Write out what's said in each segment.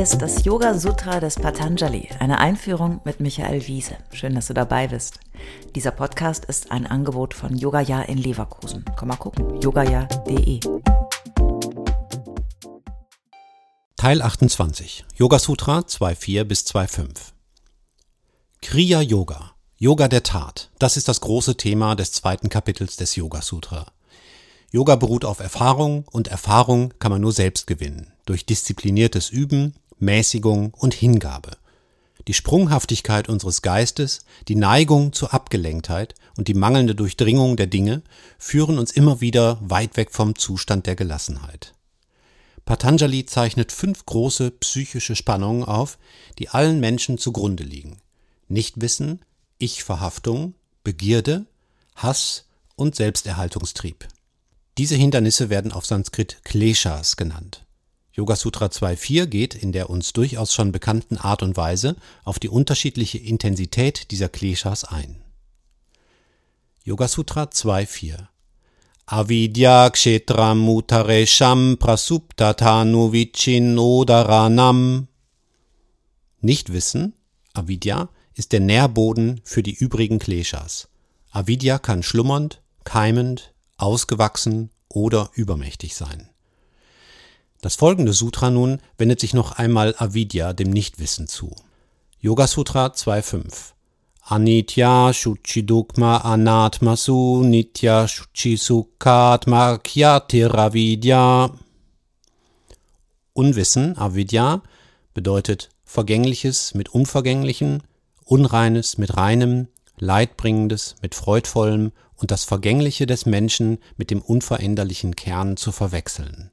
Ist das Yoga Sutra des Patanjali, eine Einführung mit Michael Wiese. Schön, dass du dabei bist. Dieser Podcast ist ein Angebot von Yogaya in Leverkusen. Komm mal gucken, yogaya.de. Teil 28. Yoga Sutra 2.4 bis 2.5. Kriya Yoga. Yoga der Tat. Das ist das große Thema des zweiten Kapitels des Yoga Sutra. Yoga beruht auf Erfahrung und Erfahrung kann man nur selbst gewinnen. Durch diszipliniertes Üben, Mäßigung und Hingabe. Die Sprunghaftigkeit unseres Geistes, die Neigung zur Abgelenktheit und die mangelnde Durchdringung der Dinge führen uns immer wieder weit weg vom Zustand der Gelassenheit. Patanjali zeichnet fünf große psychische Spannungen auf, die allen Menschen zugrunde liegen. Nichtwissen, Ich-Verhaftung, Begierde, Hass und Selbsterhaltungstrieb. Diese Hindernisse werden auf Sanskrit Kleshas genannt. Yoga Sutra 2.4 geht in der uns durchaus schon bekannten Art und Weise auf die unterschiedliche Intensität dieser Kleshas ein. Yoga Sutra 2.4 Avidya kshetram utaresham prasuptatanu vichinnodaranam. Nichtwissen, Avidya, ist der Nährboden für die übrigen Kleshas. Avidya kann schlummernd, keimend, ausgewachsen oder übermächtig sein. Das folgende Sutra nun wendet sich noch einmal Avidya, dem Nichtwissen, zu. Yoga Sutra 2.5 Anitya Shuchidukma Anatmasu Nitya Shuchisukatma Khyatiravidya. Unwissen, Avidya, bedeutet Vergängliches mit Unvergänglichen, Unreines mit Reinem, Leidbringendes mit Freudvollem und das Vergängliche des Menschen mit dem unveränderlichen Kern zu verwechseln.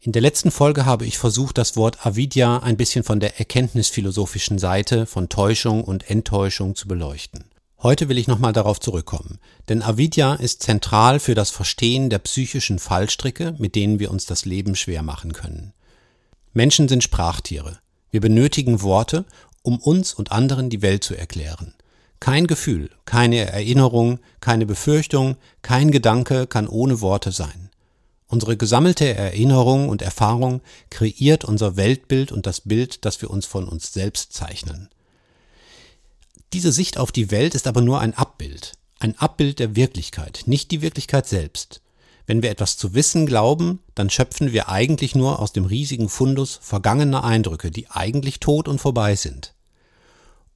In der letzten Folge habe ich versucht, das Wort Avidya ein bisschen von der erkenntnisphilosophischen Seite von Täuschung und Enttäuschung zu beleuchten. Heute will ich nochmal darauf zurückkommen, denn Avidya ist zentral für das Verstehen der psychischen Fallstricke, mit denen wir uns das Leben schwer machen können. Menschen sind Sprachtiere. Wir benötigen Worte, um uns und anderen die Welt zu erklären. Kein Gefühl, keine Erinnerung, keine Befürchtung, kein Gedanke kann ohne Worte sein. Unsere gesammelte Erinnerung und Erfahrung kreiert unser Weltbild und das Bild, das wir uns von uns selbst zeichnen. Diese Sicht auf die Welt ist aber nur ein Abbild, ein Abbild der Wirklichkeit, nicht die Wirklichkeit selbst. Wenn wir etwas zu wissen glauben, dann schöpfen wir eigentlich nur aus dem riesigen Fundus vergangener Eindrücke, die eigentlich tot und vorbei sind.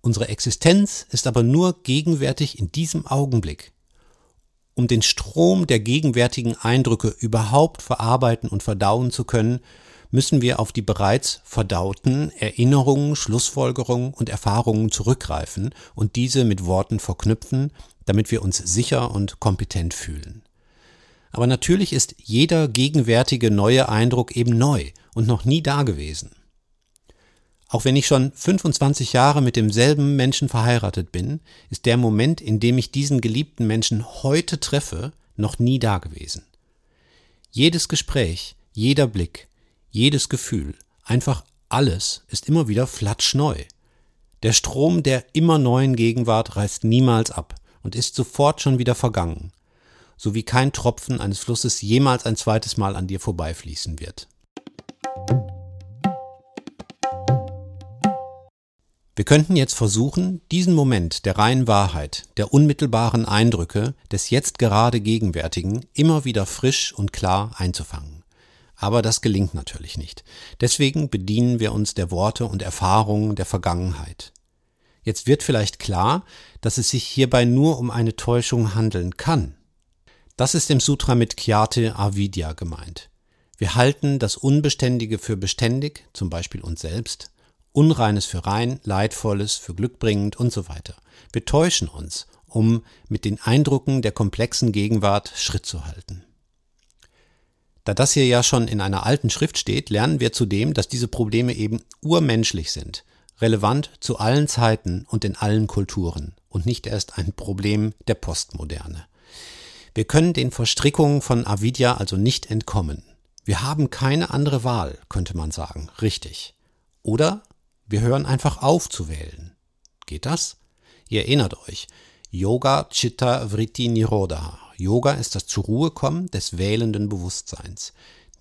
Unsere Existenz ist aber nur gegenwärtig in diesem Augenblick, um den Strom der gegenwärtigen Eindrücke überhaupt verarbeiten und verdauen zu können, müssen wir auf die bereits verdauten Erinnerungen, Schlussfolgerungen und Erfahrungen zurückgreifen und diese mit Worten verknüpfen, damit wir uns sicher und kompetent fühlen. Aber natürlich ist jeder gegenwärtige neue Eindruck eben neu und noch nie dagewesen. Auch wenn ich schon 25 Jahre mit demselben Menschen verheiratet bin, ist der Moment, in dem ich diesen geliebten Menschen heute treffe, noch nie dagewesen. Jedes Gespräch, jeder Blick, jedes Gefühl, einfach alles ist immer wieder flatschneu. Der Strom der immer neuen Gegenwart reißt niemals ab und ist sofort schon wieder vergangen, so wie kein Tropfen eines Flusses jemals ein zweites Mal an dir vorbeifließen wird. Wir könnten jetzt versuchen, diesen Moment der reinen Wahrheit, der unmittelbaren Eindrücke, des jetzt gerade Gegenwärtigen immer wieder frisch und klar einzufangen. Aber das gelingt natürlich nicht. Deswegen bedienen wir uns der Worte und Erfahrungen der Vergangenheit. Jetzt wird vielleicht klar, dass es sich hierbei nur um eine Täuschung handeln kann. Das ist im Sutra mit Kyate Avidya gemeint. Wir halten das Unbeständige für beständig, zum Beispiel uns selbst, Unreines für rein, Leidvolles für glückbringend und so weiter. Wir täuschen uns, um mit den Eindrücken der komplexen Gegenwart Schritt zu halten. Da das hier ja schon in einer alten Schrift steht, lernen wir zudem, dass diese Probleme eben urmenschlich sind, relevant zu allen Zeiten und in allen Kulturen und nicht erst ein Problem der Postmoderne. Wir können den Verstrickungen von Avidya also nicht entkommen. Wir haben keine andere Wahl, könnte man sagen, richtig. Oder wir hören einfach auf zu wählen. Geht das? Ihr erinnert euch. Yoga Chitta Vritti Nirodha. Yoga ist das zur Ruhe kommen des wählenden Bewusstseins.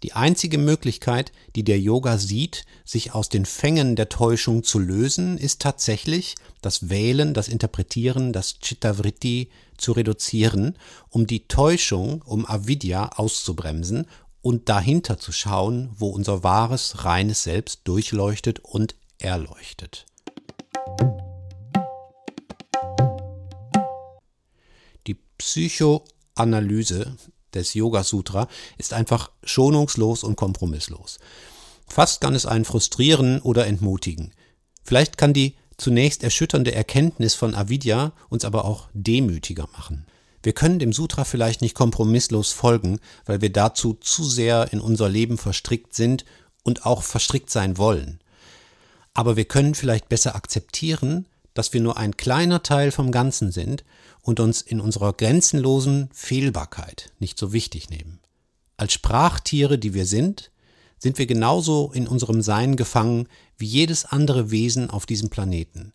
Die einzige Möglichkeit, die der Yoga sieht, sich aus den Fängen der Täuschung zu lösen, ist tatsächlich das Wählen, das Interpretieren, das Chittavritti zu reduzieren, um die Täuschung, um Avidya auszubremsen und dahinter zu schauen, wo unser wahres, reines Selbst durchleuchtet und erleuchtet. Die Psychoanalyse des Yoga Sutra ist einfach schonungslos und kompromisslos. Fast kann es einen frustrieren oder entmutigen. Vielleicht kann die zunächst erschütternde Erkenntnis von Avidya uns aber auch demütiger machen. Wir können dem Sutra vielleicht nicht kompromisslos folgen, weil wir dazu zu sehr in unser Leben verstrickt sind und auch verstrickt sein wollen. Aber wir können vielleicht besser akzeptieren, dass wir nur ein kleiner Teil vom Ganzen sind und uns in unserer grenzenlosen Fehlbarkeit nicht so wichtig nehmen. Als Sprachtiere, die wir sind, sind wir genauso in unserem Sein gefangen wie jedes andere Wesen auf diesem Planeten.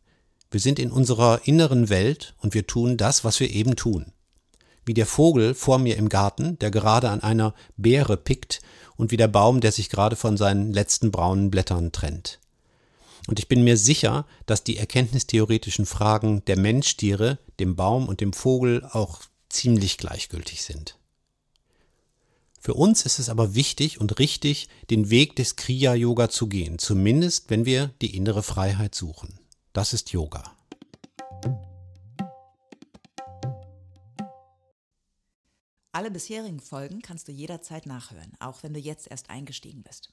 Wir sind in unserer inneren Welt und wir tun das, was wir eben tun. Wie der Vogel vor mir im Garten, der gerade an einer Beere pickt, und wie der Baum, der sich gerade von seinen letzten braunen Blättern trennt. Und ich bin mir sicher, dass die erkenntnistheoretischen Fragen der Menschtiere, dem Baum und dem Vogel auch ziemlich gleichgültig sind. Für uns ist es aber wichtig und richtig, den Weg des Kriya-Yoga zu gehen, zumindest wenn wir die innere Freiheit suchen. Das ist Yoga. Alle bisherigen Folgen kannst du jederzeit nachhören, auch wenn du jetzt erst eingestiegen bist.